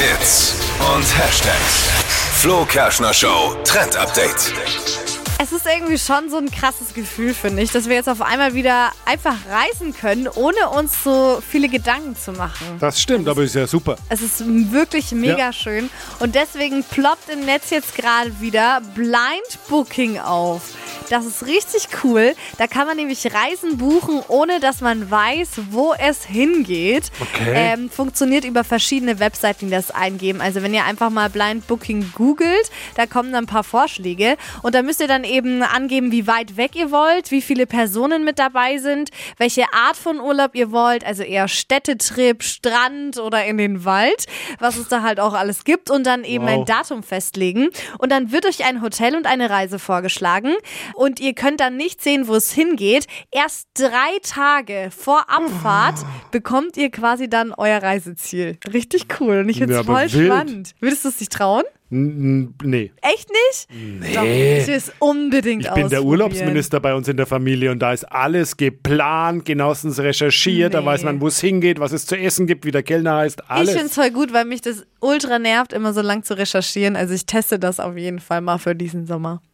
Hits und Hashtags. Flo Kerschner Show Trend Update. Es ist irgendwie schon so ein krasses Gefühl, finde ich, dass wir jetzt auf einmal wieder einfach reisen können, ohne uns so viele Gedanken zu machen. Das stimmt, aber ist ja super. Es ist wirklich mega Ja. schön. Und deswegen ploppt im Netz jetzt gerade wieder Blind Booking auf. Das ist richtig cool. Da kann man nämlich Reisen buchen, ohne dass man weiß, wo es hingeht. Okay. Ähm, funktioniert über verschiedene Webseiten, die das eingeben. Also wenn ihr einfach mal Blind Booking googelt, da kommen dann ein paar Vorschläge. Und da müsst ihr dann eben angeben, wie weit weg ihr wollt, wie viele Personen mit dabei sind, welche Art von Urlaub ihr wollt. Also eher Städtetrip, Strand oder in den Wald, was es da halt auch alles gibt. Und dann eben Wow. ein Datum festlegen. Und dann wird euch ein Hotel und eine Reise vorgeschlagen. Und ihr könnt dann nicht sehen, wo es hingeht. Erst drei Tage vor Abfahrt bekommt ihr quasi dann euer Reiseziel. Richtig cool. Und ich finde Ja, es aber voll spannend. Würdest du es dich trauen? N nee. Echt nicht? Nee. Doch, ich will es unbedingt Ich bin der. Urlaubsminister bei uns in der Familie und da ist alles geplant, genauestens recherchiert, da Nee. weiß man, wo es hingeht, was es zu essen gibt, wie der Kellner heißt, alles. Ich finde es voll gut, weil mich das ultra nervt, immer so lang zu recherchieren. Also ich teste das auf jeden Fall mal für diesen Sommer.